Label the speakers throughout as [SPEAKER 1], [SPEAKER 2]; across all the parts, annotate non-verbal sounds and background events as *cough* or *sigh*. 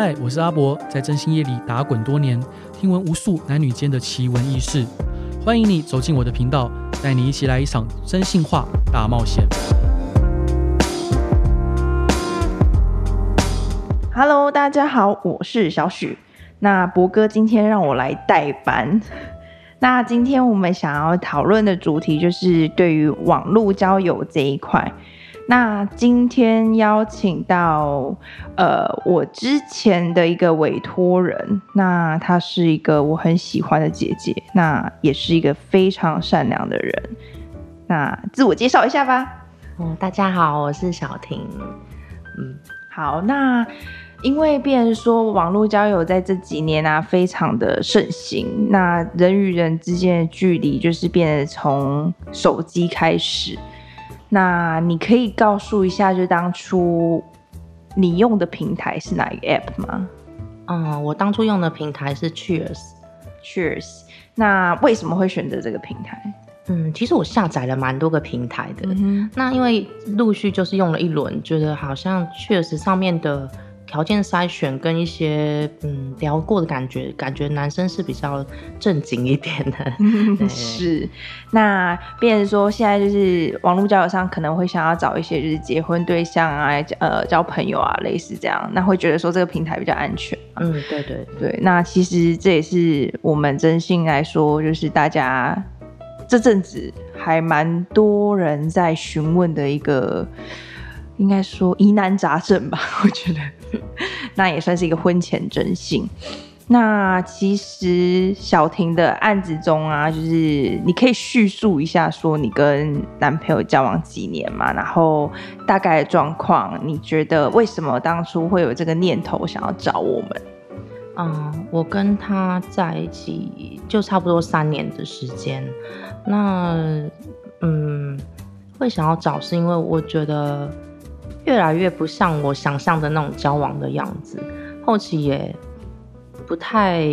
[SPEAKER 1] 嗨，我是阿博，在真心夜里打滚多年，听闻无数男女间的奇闻异事。欢迎你走进我的频道，带你一起来一场征信话大冒险。
[SPEAKER 2] Hello，大家好，我是小许。那博哥今天让我来代班。*laughs* 那今天我们想要讨论的主题就是对于网络交友这一块。那今天邀请到，呃，我之前的一个委托人，那她是一个我很喜欢的姐姐，那也是一个非常善良的人。那自我介绍一下吧。
[SPEAKER 3] 嗯，大家好，我是小婷。
[SPEAKER 2] 嗯，好，那因为变成说网络交友在这几年啊，非常的盛行，那人与人之间的距离就是变得从手机开始。那你可以告诉一下，就当初你用的平台是哪一个 app 吗？
[SPEAKER 3] 嗯，我当初用的平台是 Cheers。
[SPEAKER 2] Cheers。那为什么会选择这个平台？
[SPEAKER 3] 嗯，其实我下载了蛮多个平台的。嗯、那因为陆续就是用了一轮，觉得好像 Cheers 上面的。条件筛选跟一些嗯聊过的感觉，感觉男生是比较正经一点的。*laughs* *laughs*
[SPEAKER 2] 是，那变成说现在就是网络交友上可能会想要找一些就是结婚对象啊，呃交朋友啊，类似这样，那会觉得说这个平台比较安全。
[SPEAKER 3] 嗯，对对
[SPEAKER 2] 对。那其实这也是我们真心来说，就是大家这阵子还蛮多人在询问的一个，应该说疑难杂症吧，*laughs* 我觉得。*laughs* 那也算是一个婚前征信。那其实小婷的案子中啊，就是你可以叙述一下，说你跟男朋友交往几年嘛，然后大概的状况，你觉得为什么当初会有这个念头想要找我们？
[SPEAKER 3] 嗯，我跟他在一起就差不多三年的时间。那嗯，会想要找是因为我觉得。越来越不像我想象的那种交往的样子，后期也不太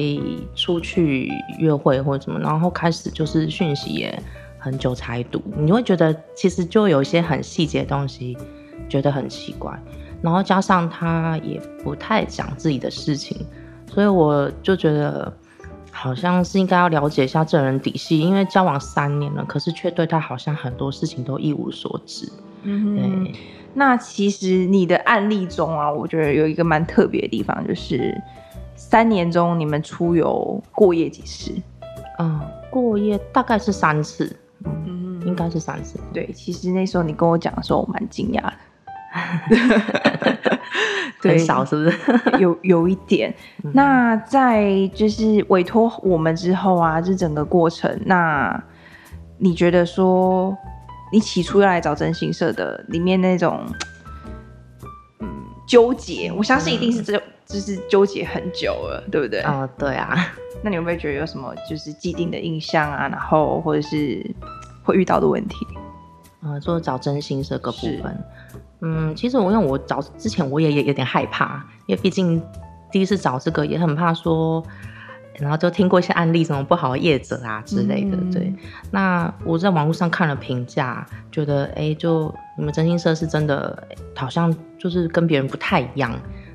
[SPEAKER 3] 出去约会或者什么，然后开始就是讯息也很久才读，你会觉得其实就有一些很细节的东西觉得很奇怪，然后加上他也不太讲自己的事情，所以我就觉得好像是应该要了解一下这人底细，因为交往三年了，可是却对他好像很多事情都一无所知，嗯。
[SPEAKER 2] 那其实你的案例中啊，我觉得有一个蛮特别的地方，就是三年中你们出游过夜几次？
[SPEAKER 3] 嗯，过夜大概是三次，嗯，应该是三次。
[SPEAKER 2] 对，其实那时候你跟我讲的时候，我蛮惊讶的，*laughs*
[SPEAKER 3] 很少是不是？*laughs*
[SPEAKER 2] 有有一点。那在就是委托我们之后啊，这整个过程，那你觉得说？你起初要来找真心社的里面那种，嗯，纠结，我相信一定是这，就是纠结很久了，对不对？
[SPEAKER 3] 啊、哦，对啊。
[SPEAKER 2] 那你有没有觉得有什么就是既定的印象啊？然后或者是会遇到的问题？
[SPEAKER 3] 啊、呃，做找真心社个部分，嗯，其实我因为我找之前我也也有点害怕，因为毕竟第一次找这个也很怕说。然后就听过一些案例，什么不好的业者啊之类的，嗯、对。那我在网络上看了评价，觉得哎，就你们真心社是真的，好像就是跟别人不太一样，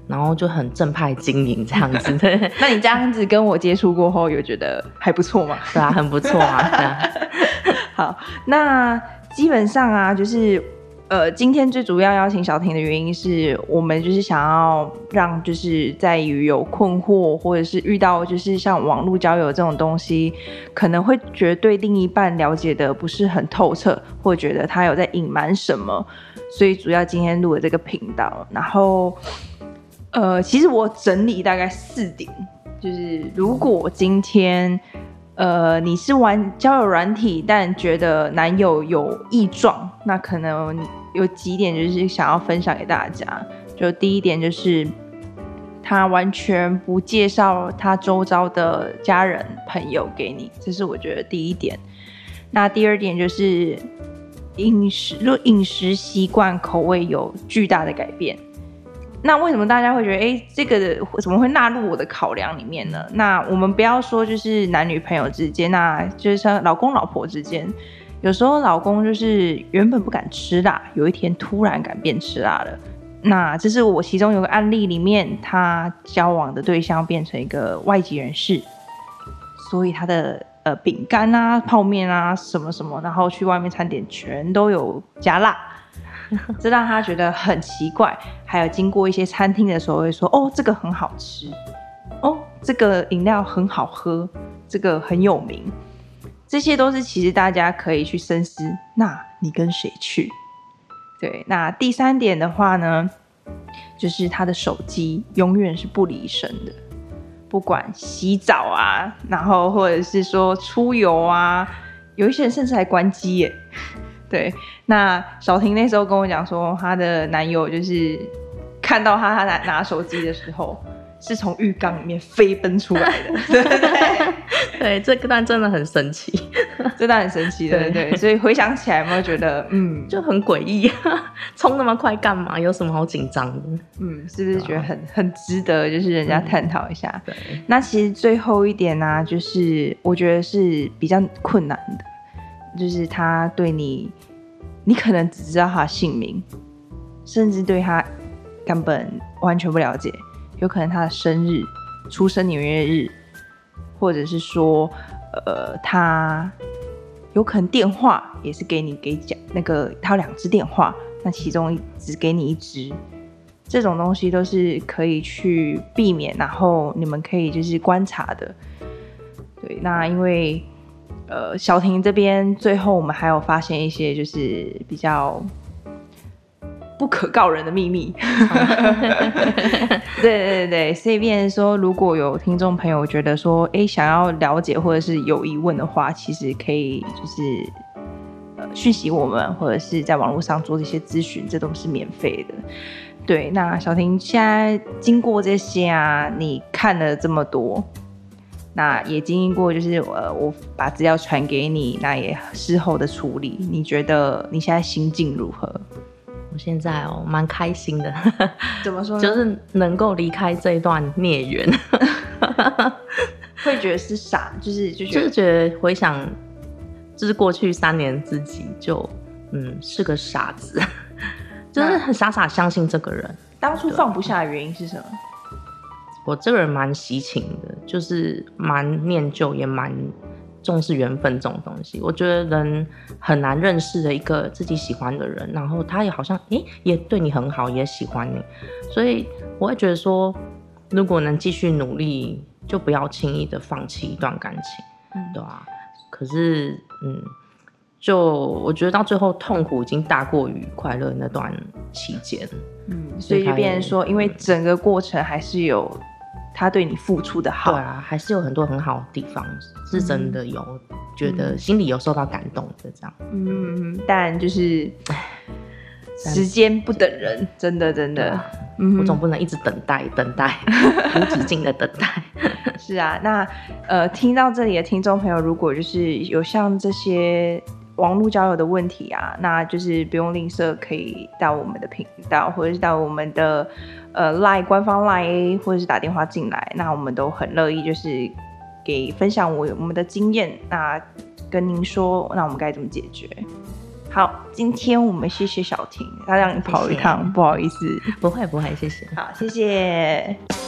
[SPEAKER 3] 然后就很正派经营这样子。*laughs* 对，
[SPEAKER 2] 那你这样子跟我接触过后，有觉得还不错吗？
[SPEAKER 3] 对啊，很不错啊。啊 *laughs*
[SPEAKER 2] 好，那基本上啊，就是。呃，今天最主要邀请小婷的原因是我们就是想要让就是在于有困惑或者是遇到就是像网络交友这种东西，可能会觉得对另一半了解的不是很透彻，或觉得他有在隐瞒什么，所以主要今天录了这个频道。然后，呃，其实我整理大概四点，就是如果今天呃你是玩交友软体，但觉得男友有异状，那可能。有几点就是想要分享给大家，就第一点就是他完全不介绍他周遭的家人朋友给你，这是我觉得第一点。那第二点就是饮食，若饮食习惯口味有巨大的改变，那为什么大家会觉得哎、欸，这个怎么会纳入我的考量里面呢？那我们不要说就是男女朋友之间，那就是像老公老婆之间。有时候老公就是原本不敢吃辣，有一天突然敢变吃辣了，那这是我其中有个案例里面，他交往的对象变成一个外籍人士，所以他的呃饼干啊、泡面啊什么什么，然后去外面餐点全都有加辣，这让他觉得很奇怪。还有经过一些餐厅的时候会说：“哦，这个很好吃，哦，这个饮料很好喝，这个很有名。”这些都是其实大家可以去深思。那你跟谁去？对，那第三点的话呢，就是他的手机永远是不离身的，不管洗澡啊，然后或者是说出游啊，有一些人甚至还关机耶。对，那小婷那时候跟我讲说，她的男友就是看到她她拿拿手机的时候。是从浴缸里面飞奔出来的，*laughs* 对对对，*laughs*
[SPEAKER 3] 对，这个段真的很神奇，*laughs*
[SPEAKER 2] 这段很神奇，对对对，所以回想起来有没有觉得，嗯，
[SPEAKER 3] 就很诡异，冲那么快干嘛？有什么好紧张的？
[SPEAKER 2] 嗯，是不是觉得很很值得，就是人家探讨一下？对，那其实最后一点呢、啊，就是我觉得是比较困难的，就是他对你，你可能只知道他的姓名，甚至对他根本完全不了解。有可能他的生日、出生年月日，或者是说，呃，他有可能电话也是给你给讲那个，他有两只电话，那其中一只给你一只，这种东西都是可以去避免，然后你们可以就是观察的。对，那因为呃，小婷这边最后我们还有发现一些就是比较。不可告人的秘密，*laughs* 对对对，所以变说，如果有听众朋友觉得说，哎，想要了解或者是有疑问的话，其实可以就是呃讯息我们，或者是在网络上做一些咨询，这都是免费的。对，那小婷现在经过这些啊，你看了这么多，那也经历过，就是呃，我把资料传给你，那也事后的处理，你觉得你现在心境如何？
[SPEAKER 3] 我现在哦，蛮开心的。*laughs* *laughs*
[SPEAKER 2] 怎么说呢？
[SPEAKER 3] 就是能够离开这一段孽缘，*laughs*
[SPEAKER 2] 会觉得是傻，就是就觉得
[SPEAKER 3] 回想，就是过去三年自己就嗯是个傻子，就是很傻傻相信这个人。
[SPEAKER 2] 当初放不下的原因是什么？
[SPEAKER 3] 我这个人蛮喜情的，就是蛮念旧，也蛮。重视缘分这种东西，我觉得人很难认识的一个自己喜欢的人，然后他也好像诶、欸、也对你很好，也喜欢你，所以我会觉得说，如果能继续努力，就不要轻易的放弃一段感情，嗯，对啊。可是，嗯，就我觉得到最后痛苦已经大过于快乐那段期间，
[SPEAKER 2] 嗯，所以就变成说，因为整个过程还是有。他对你付出的好，
[SPEAKER 3] 对啊，还是有很多很好的地方，是真的有、嗯、觉得心里有受到感动的这样。
[SPEAKER 2] 嗯，但就是时间不等人，真的真的，嗯，
[SPEAKER 3] 我总不能一直等待等待 *laughs* 无止境的等待。
[SPEAKER 2] 是啊，那呃，听到这里的听众朋友，如果就是有像这些网络交友的问题啊，那就是不用吝啬，可以到我们的频道，或者是到我们的。呃，Line 官方 Line 或者是打电话进来，那我们都很乐意，就是给分享我我们的经验，那跟您说，那我们该怎么解决？好，今天我们谢谢小婷，她让你跑一趟，谢谢，不好意思，
[SPEAKER 3] 不会不会，谢谢，
[SPEAKER 2] 好，谢谢。